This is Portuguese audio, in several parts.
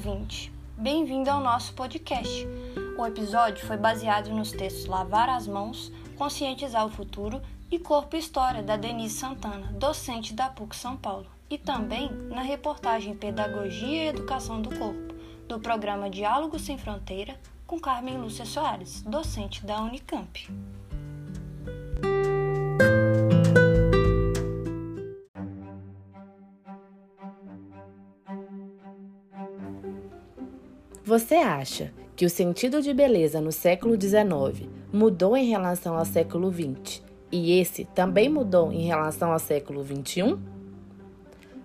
ouvinte. Bem-vindo ao nosso podcast. O episódio foi baseado nos textos Lavar as Mãos, Conscientizar o Futuro e Corpo História, da Denise Santana, docente da PUC São Paulo, e também na reportagem Pedagogia e Educação do Corpo, do programa Diálogo Sem Fronteira, com Carmen Lúcia Soares, docente da Unicamp. Você acha que o sentido de beleza no século XIX mudou em relação ao século XX e esse também mudou em relação ao século XXI?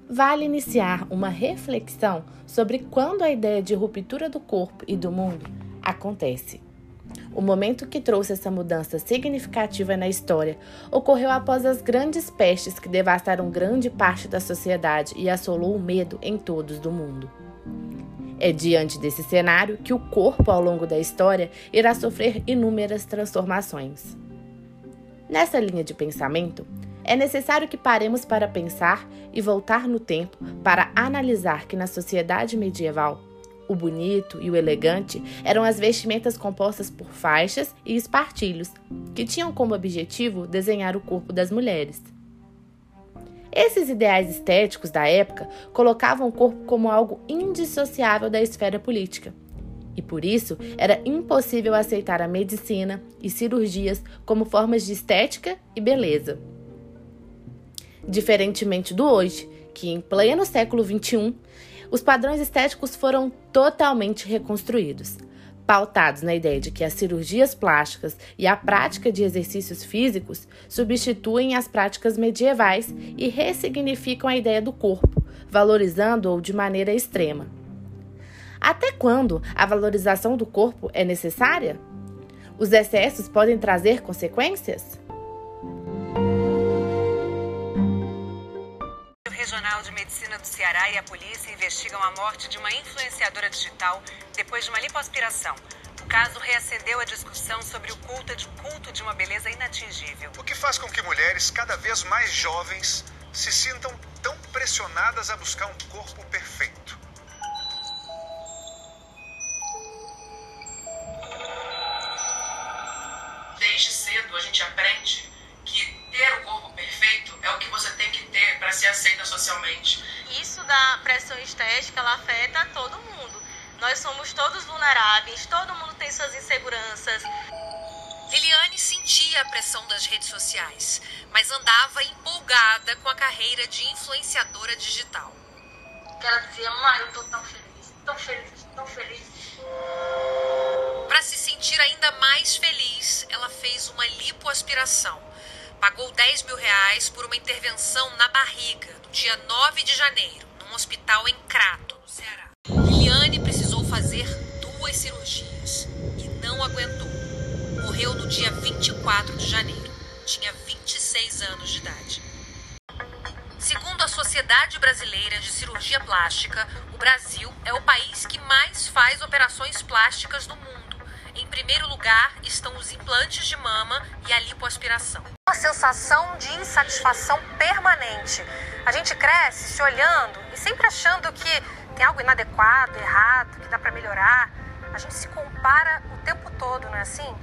Vale iniciar uma reflexão sobre quando a ideia de ruptura do corpo e do mundo acontece. O momento que trouxe essa mudança significativa na história ocorreu após as grandes pestes que devastaram grande parte da sociedade e assolou o medo em todos do mundo. É diante desse cenário que o corpo, ao longo da história, irá sofrer inúmeras transformações. Nessa linha de pensamento, é necessário que paremos para pensar e voltar no tempo para analisar que na sociedade medieval, o bonito e o elegante eram as vestimentas compostas por faixas e espartilhos, que tinham como objetivo desenhar o corpo das mulheres. Esses ideais estéticos da época colocavam o corpo como algo indissociável da esfera política. E por isso era impossível aceitar a medicina e cirurgias como formas de estética e beleza. Diferentemente do hoje, que em pleno século XXI, os padrões estéticos foram totalmente reconstruídos pautados na ideia de que as cirurgias plásticas e a prática de exercícios físicos substituem as práticas medievais e ressignificam a ideia do corpo, valorizando-o de maneira extrema. Até quando a valorização do corpo é necessária? Os excessos podem trazer consequências? Regional de Medicina do Ceará e a polícia investigam a morte de uma influenciadora digital depois de uma lipoaspiração. O caso reacendeu a discussão sobre o culto de, culto de uma beleza inatingível. O que faz com que mulheres cada vez mais jovens se sintam tão pressionadas a buscar um corpo perfeito. Da pressão estética, ela afeta todo mundo. Nós somos todos vulneráveis, todo mundo tem suas inseguranças. Liliane sentia a pressão das redes sociais, mas andava empolgada com a carreira de influenciadora digital. Ela dizia, mãe, eu tô tão feliz, tão feliz, tão feliz. Para se sentir ainda mais feliz, ela fez uma lipoaspiração pagou 10 mil reais por uma intervenção na barriga no dia 9 de janeiro, hospital em Crato, no Ceará. Liliane precisou fazer duas cirurgias e não aguentou. Morreu no dia 24 de janeiro. Tinha 26 anos de idade. Segundo a Sociedade Brasileira de Cirurgia Plástica, o Brasil é o país que mais faz operações plásticas no mundo. Em primeiro lugar estão os implantes de mama e a lipoaspiração. Uma sensação de insatisfação permanente. A gente cresce se olhando e sempre achando que tem algo inadequado, errado, que dá para melhorar. A gente se compara o tempo todo, não é assim?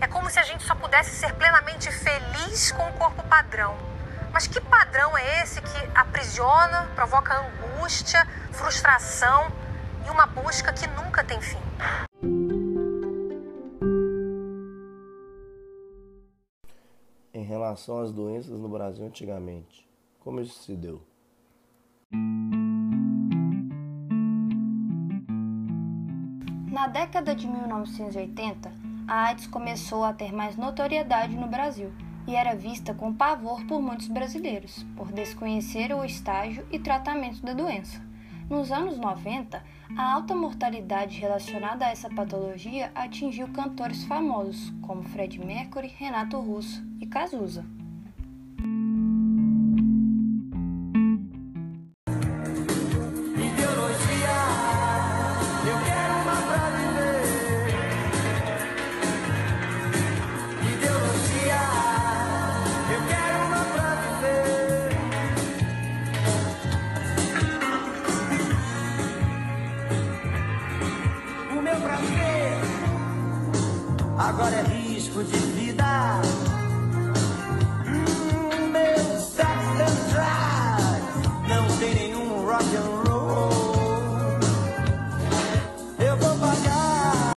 É como se a gente só pudesse ser plenamente feliz com o corpo padrão. Mas que padrão é esse que aprisiona, provoca angústia, frustração e uma busca que nunca tem fim? em relação às doenças no Brasil antigamente. Como isso se deu? Na década de 1980, a AIDS começou a ter mais notoriedade no Brasil e era vista com pavor por muitos brasileiros, por desconhecer o estágio e tratamento da doença. Nos anos 90, a alta mortalidade relacionada a essa patologia atingiu cantores famosos como Fred Mercury, Renato Russo e Cazuza. agora é risco de vida. Hum, meu Saxon Drive não tem nenhum rock and roll. Eu vou pagar.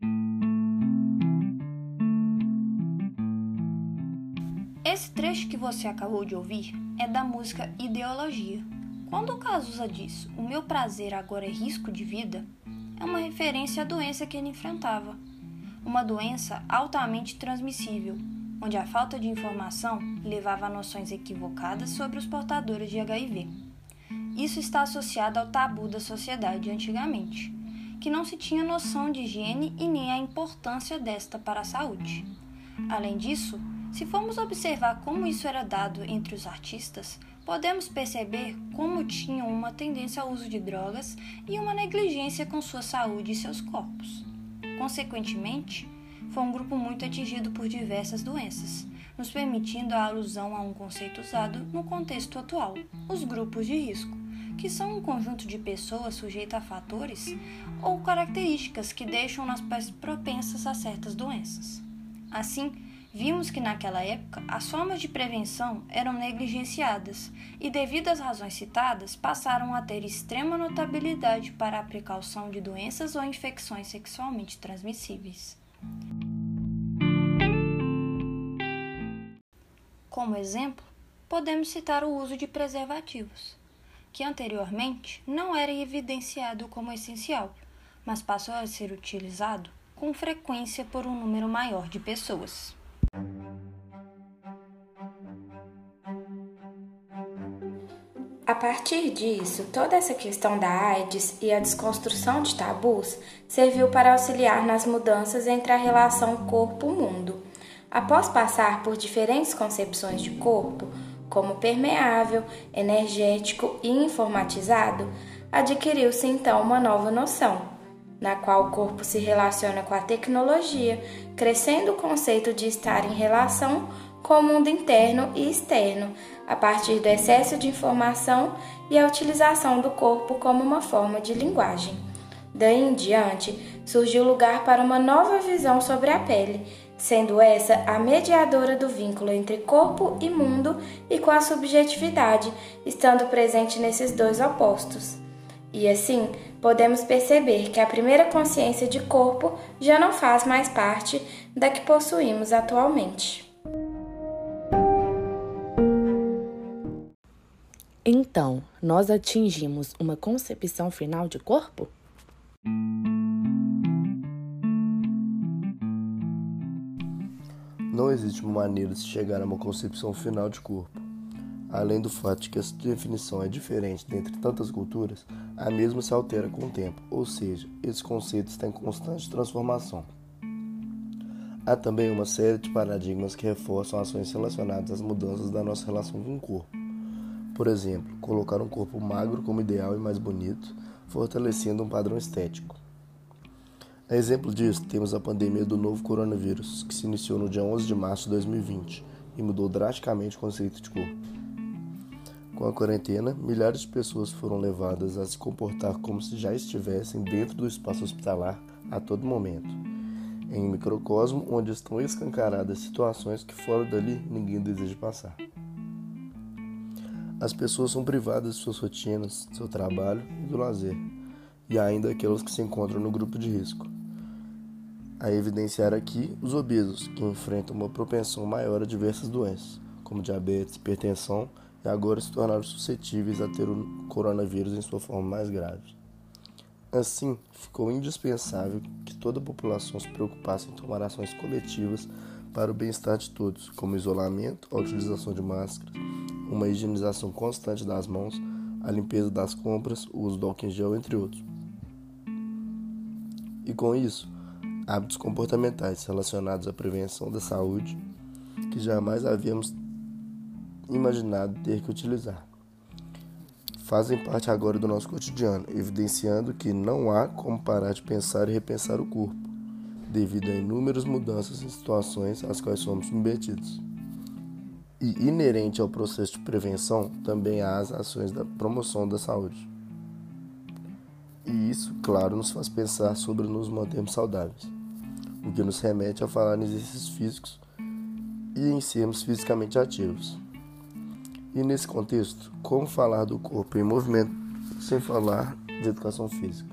Esse trecho que você acabou de ouvir é da música Ideologia. Quando o Cazuza diz o meu prazer agora é risco de vida, é uma referência à doença que ele enfrentava, uma doença altamente transmissível, onde a falta de informação levava a noções equivocadas sobre os portadores de HIV. Isso está associado ao tabu da sociedade antigamente, que não se tinha noção de higiene e nem a importância desta para a saúde. Além disso, se formos observar como isso era dado entre os artistas, podemos perceber como tinham uma tendência ao uso de drogas e uma negligência com sua saúde e seus corpos. Consequentemente, foi um grupo muito atingido por diversas doenças, nos permitindo a alusão a um conceito usado no contexto atual, os grupos de risco, que são um conjunto de pessoas sujeitas a fatores ou características que deixam-nas propensas a certas doenças. Assim, vimos que naquela época as formas de prevenção eram negligenciadas e, devido às razões citadas, passaram a ter extrema notabilidade para a precaução de doenças ou infecções sexualmente transmissíveis. Como exemplo, podemos citar o uso de preservativos, que anteriormente não era evidenciado como essencial, mas passou a ser utilizado com frequência por um número maior de pessoas. A partir disso, toda essa questão da AIDS e a desconstrução de tabus serviu para auxiliar nas mudanças entre a relação corpo-mundo. Após passar por diferentes concepções de corpo, como permeável, energético e informatizado, adquiriu-se então uma nova noção, na qual o corpo se relaciona com a tecnologia, crescendo o conceito de estar em relação com o mundo interno e externo, a partir do excesso de informação e a utilização do corpo como uma forma de linguagem. Daí em diante, surgiu lugar para uma nova visão sobre a pele, sendo essa a mediadora do vínculo entre corpo e mundo e com a subjetividade, estando presente nesses dois opostos. E assim, podemos perceber que a primeira consciência de corpo já não faz mais parte da que possuímos atualmente. Então, nós atingimos uma concepção final de corpo? Não existe uma maneira de chegar a uma concepção final de corpo. Além do fato de que essa definição é diferente dentre tantas culturas, a mesma se altera com o tempo, ou seja, esse conceito está em constante transformação. Há também uma série de paradigmas que reforçam ações relacionadas às mudanças da nossa relação com o corpo. Por exemplo, colocar um corpo magro como ideal e mais bonito, fortalecendo um padrão estético. A exemplo disso, temos a pandemia do novo coronavírus, que se iniciou no dia 11 de março de 2020 e mudou drasticamente o conceito de corpo. Com a quarentena, milhares de pessoas foram levadas a se comportar como se já estivessem dentro do espaço hospitalar a todo momento, em um microcosmo onde estão escancaradas situações que fora dali ninguém deseja passar. As pessoas são privadas de suas rotinas, do seu trabalho e do lazer, e ainda aquelas que se encontram no grupo de risco. A evidenciar aqui os obesos, que enfrentam uma propensão maior a diversas doenças, como diabetes, hipertensão e agora se tornaram suscetíveis a ter o coronavírus em sua forma mais grave. Assim, ficou indispensável que toda a população se preocupasse em tomar ações coletivas para o bem-estar de todos, como isolamento, a utilização de máscaras, uma higienização constante das mãos, a limpeza das compras, o uso do álcool em gel, entre outros. E com isso, hábitos comportamentais relacionados à prevenção da saúde que jamais havíamos imaginado ter que utilizar. Fazem parte agora do nosso cotidiano, evidenciando que não há como parar de pensar e repensar o corpo, devido a inúmeras mudanças em situações às quais somos submetidos. E inerente ao processo de prevenção, também há as ações da promoção da saúde. E isso, claro, nos faz pensar sobre nos mantermos saudáveis, o que nos remete a falar em exercícios físicos e em sermos fisicamente ativos. E nesse contexto, como falar do corpo em movimento sem falar de educação física?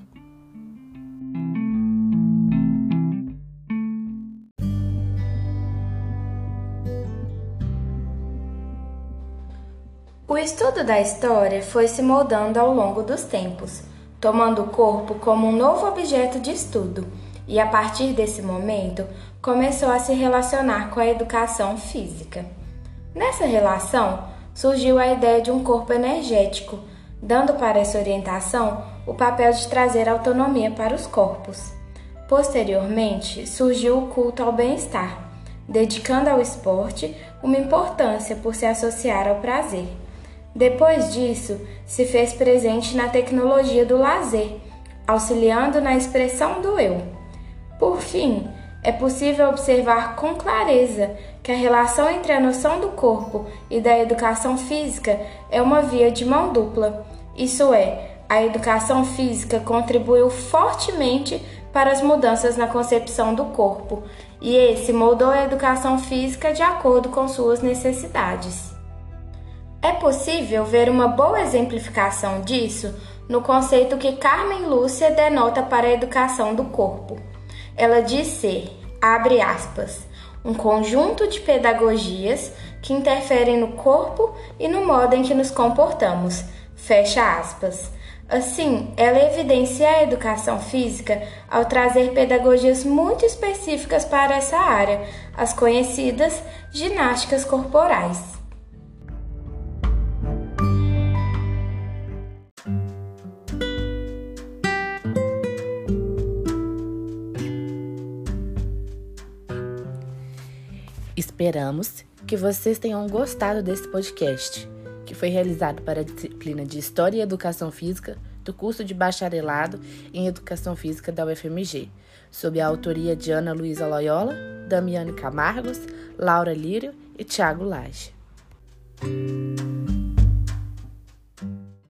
O estudo da história foi se moldando ao longo dos tempos, tomando o corpo como um novo objeto de estudo, e a partir desse momento começou a se relacionar com a educação física. Nessa relação, surgiu a ideia de um corpo energético, dando para essa orientação o papel de trazer autonomia para os corpos. Posteriormente, surgiu o culto ao bem-estar, dedicando ao esporte uma importância por se associar ao prazer. Depois disso, se fez presente na tecnologia do lazer, auxiliando na expressão do eu. Por fim, é possível observar com clareza que a relação entre a noção do corpo e da educação física é uma via de mão dupla. Isso é, a educação física contribuiu fortemente para as mudanças na concepção do corpo, e esse moldou a educação física de acordo com suas necessidades. É possível ver uma boa exemplificação disso no conceito que Carmen Lúcia denota para a educação do corpo. Ela diz ser, abre aspas, um conjunto de pedagogias que interferem no corpo e no modo em que nos comportamos, fecha aspas. Assim, ela evidencia a educação física ao trazer pedagogias muito específicas para essa área, as conhecidas ginásticas corporais. Esperamos que vocês tenham gostado desse podcast, que foi realizado para a disciplina de História e Educação Física do curso de Bacharelado em Educação Física da UFMG, sob a autoria de Ana Luísa Loyola, Damiane Camargos, Laura Lírio e Tiago Lage.